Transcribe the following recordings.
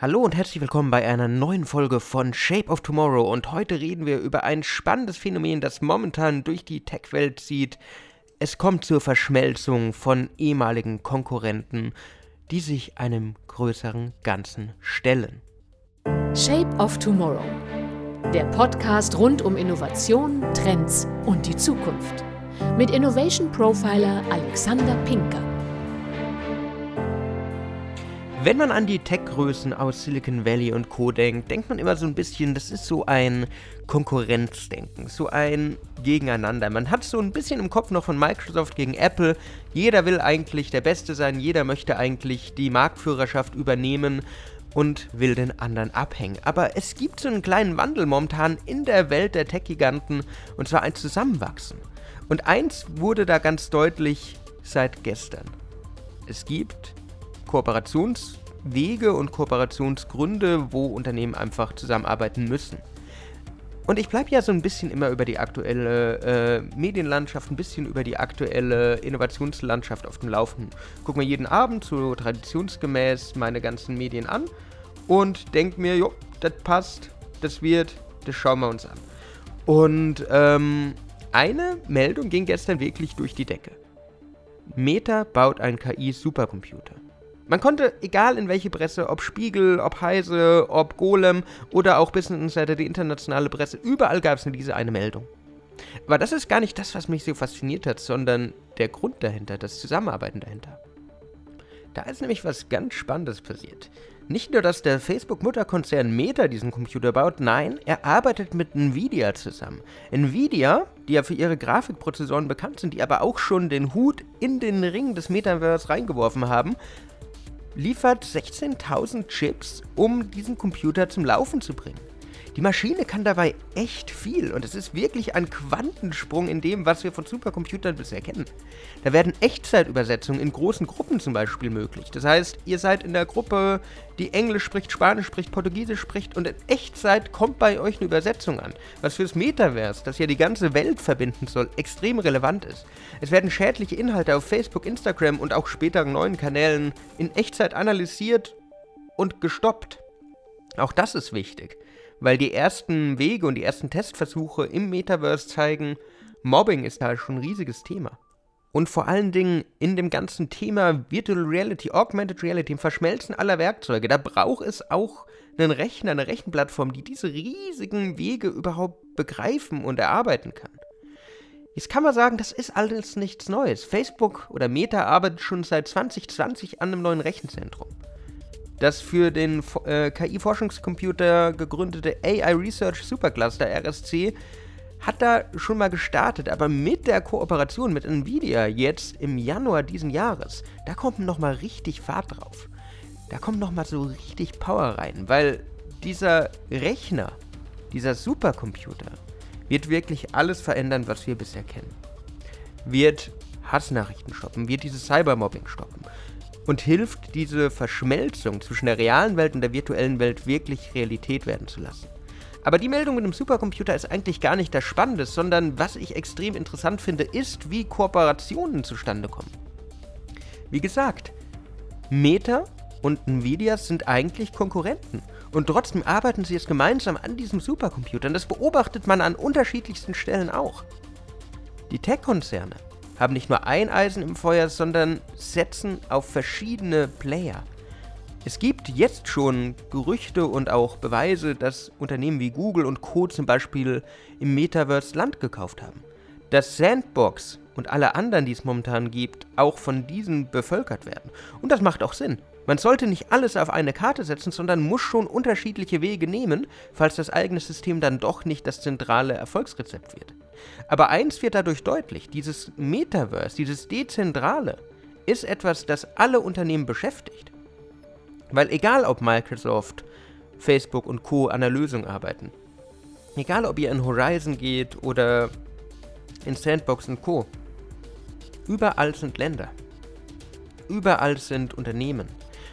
Hallo und herzlich willkommen bei einer neuen Folge von Shape of Tomorrow und heute reden wir über ein spannendes Phänomen, das momentan durch die Tech-Welt zieht. Es kommt zur Verschmelzung von ehemaligen Konkurrenten, die sich einem größeren Ganzen stellen. Shape of Tomorrow. Der Podcast rund um Innovation, Trends und die Zukunft. Mit Innovation Profiler Alexander Pinker. Wenn man an die Tech-Größen aus Silicon Valley und Co. denkt, denkt man immer so ein bisschen, das ist so ein Konkurrenzdenken, so ein Gegeneinander. Man hat so ein bisschen im Kopf noch von Microsoft gegen Apple. Jeder will eigentlich der Beste sein, jeder möchte eigentlich die Marktführerschaft übernehmen und will den anderen abhängen. Aber es gibt so einen kleinen Wandel momentan in der Welt der Tech-Giganten und zwar ein Zusammenwachsen. Und eins wurde da ganz deutlich seit gestern. Es gibt Kooperationswege und Kooperationsgründe, wo Unternehmen einfach zusammenarbeiten müssen. Und ich bleibe ja so ein bisschen immer über die aktuelle äh, Medienlandschaft, ein bisschen über die aktuelle Innovationslandschaft auf dem Laufenden. Guck mir jeden Abend so traditionsgemäß meine ganzen Medien an und denke mir, jo, das passt, das wird, das schauen wir uns an. Und ähm, eine Meldung ging gestern wirklich durch die Decke. Meta baut einen KI-Supercomputer. Man konnte, egal in welche Presse, ob Spiegel, ob Heise, ob Golem oder auch Business Insider, die internationale Presse, überall gab es nur diese eine Meldung. Aber das ist gar nicht das, was mich so fasziniert hat, sondern der Grund dahinter, das Zusammenarbeiten dahinter. Da ist nämlich was ganz Spannendes passiert. Nicht nur, dass der Facebook-Mutterkonzern Meta diesen Computer baut, nein, er arbeitet mit Nvidia zusammen. Nvidia, die ja für ihre Grafikprozessoren bekannt sind, die aber auch schon den Hut in den Ring des Metaverse reingeworfen haben, liefert 16.000 Chips, um diesen Computer zum Laufen zu bringen. Die Maschine kann dabei echt viel und es ist wirklich ein Quantensprung in dem, was wir von Supercomputern bisher kennen. Da werden Echtzeitübersetzungen in großen Gruppen zum Beispiel möglich. Das heißt, ihr seid in der Gruppe, die Englisch spricht, Spanisch spricht, Portugiesisch spricht und in Echtzeit kommt bei euch eine Übersetzung an, was fürs Metaverse, das ja die ganze Welt verbinden soll, extrem relevant ist. Es werden schädliche Inhalte auf Facebook, Instagram und auch späteren neuen Kanälen in Echtzeit analysiert und gestoppt. Auch das ist wichtig weil die ersten Wege und die ersten Testversuche im Metaverse zeigen, Mobbing ist da schon ein riesiges Thema. Und vor allen Dingen in dem ganzen Thema Virtual Reality, Augmented Reality, im Verschmelzen aller Werkzeuge, da braucht es auch einen Rechner, eine Rechenplattform, die diese riesigen Wege überhaupt begreifen und erarbeiten kann. Jetzt kann man sagen, das ist alles nichts Neues. Facebook oder Meta arbeitet schon seit 2020 an einem neuen Rechenzentrum. Das für den äh, KI-Forschungscomputer gegründete AI Research Supercluster RSC hat da schon mal gestartet, aber mit der Kooperation mit Nvidia jetzt im Januar diesen Jahres, da kommt noch mal richtig Fahrt drauf. Da kommt noch mal so richtig Power rein, weil dieser Rechner, dieser Supercomputer wird wirklich alles verändern, was wir bisher kennen. Wird Hassnachrichten stoppen, wird dieses Cybermobbing stoppen, und hilft, diese Verschmelzung zwischen der realen Welt und der virtuellen Welt wirklich Realität werden zu lassen. Aber die Meldung mit dem Supercomputer ist eigentlich gar nicht das Spannende, sondern was ich extrem interessant finde, ist, wie Kooperationen zustande kommen. Wie gesagt, Meta und Nvidia sind eigentlich Konkurrenten und trotzdem arbeiten sie jetzt gemeinsam an diesem Supercomputer und das beobachtet man an unterschiedlichsten Stellen auch. Die Tech-Konzerne haben nicht nur ein Eisen im Feuer, sondern setzen auf verschiedene Player. Es gibt jetzt schon Gerüchte und auch Beweise, dass Unternehmen wie Google und Co. zum Beispiel im Metaverse Land gekauft haben. Dass Sandbox und alle anderen, die es momentan gibt, auch von diesen bevölkert werden. Und das macht auch Sinn. Man sollte nicht alles auf eine Karte setzen, sondern muss schon unterschiedliche Wege nehmen, falls das eigene System dann doch nicht das zentrale Erfolgsrezept wird. Aber eins wird dadurch deutlich, dieses Metaverse, dieses Dezentrale, ist etwas, das alle Unternehmen beschäftigt. Weil egal ob Microsoft, Facebook und Co. an der Lösung arbeiten, egal ob ihr in Horizon geht oder in Sandbox und Co., überall sind Länder. Überall sind Unternehmen.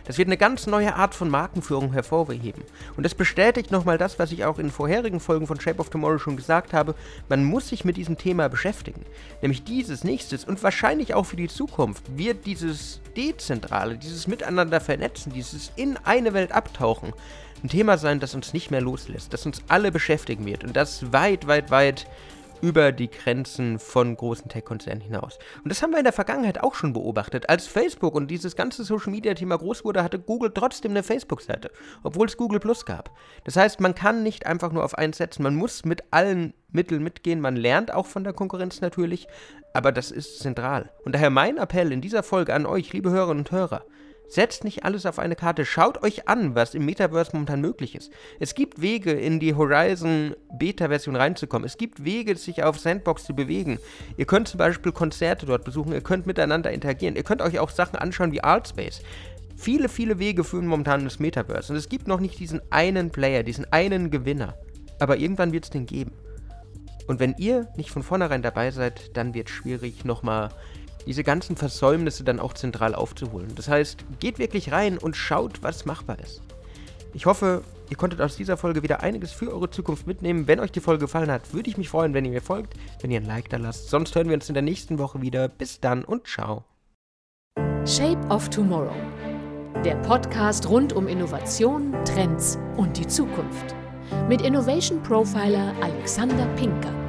Das wird eine ganz neue Art von Markenführung hervorheben. Und das bestätigt nochmal das, was ich auch in vorherigen Folgen von Shape of Tomorrow schon gesagt habe. Man muss sich mit diesem Thema beschäftigen. Nämlich dieses, nächstes und wahrscheinlich auch für die Zukunft wird dieses Dezentrale, dieses Miteinander vernetzen, dieses in eine Welt abtauchen, ein Thema sein, das uns nicht mehr loslässt, das uns alle beschäftigen wird und das weit, weit, weit über die Grenzen von großen Tech-Konzernen hinaus. Und das haben wir in der Vergangenheit auch schon beobachtet. Als Facebook und dieses ganze Social-Media-Thema groß wurde, hatte Google trotzdem eine Facebook-Seite, obwohl es Google Plus gab. Das heißt, man kann nicht einfach nur auf eins setzen, man muss mit allen Mitteln mitgehen, man lernt auch von der Konkurrenz natürlich, aber das ist zentral. Und daher mein Appell in dieser Folge an euch, liebe Hörerinnen und Hörer, Setzt nicht alles auf eine Karte. Schaut euch an, was im Metaverse momentan möglich ist. Es gibt Wege, in die Horizon Beta-Version reinzukommen. Es gibt Wege, sich auf Sandbox zu bewegen. Ihr könnt zum Beispiel Konzerte dort besuchen. Ihr könnt miteinander interagieren. Ihr könnt euch auch Sachen anschauen wie Artspace. Viele, viele Wege führen momentan ins Metaverse. Und es gibt noch nicht diesen einen Player, diesen einen Gewinner. Aber irgendwann wird es den geben. Und wenn ihr nicht von vornherein dabei seid, dann wird es schwierig, nochmal diese ganzen Versäumnisse dann auch zentral aufzuholen. Das heißt, geht wirklich rein und schaut, was machbar ist. Ich hoffe, ihr konntet aus dieser Folge wieder einiges für eure Zukunft mitnehmen. Wenn euch die Folge gefallen hat, würde ich mich freuen, wenn ihr mir folgt, wenn ihr ein Like da lasst. Sonst hören wir uns in der nächsten Woche wieder. Bis dann und ciao. Shape of Tomorrow. Der Podcast rund um Innovation, Trends und die Zukunft. Mit Innovation Profiler Alexander Pinker.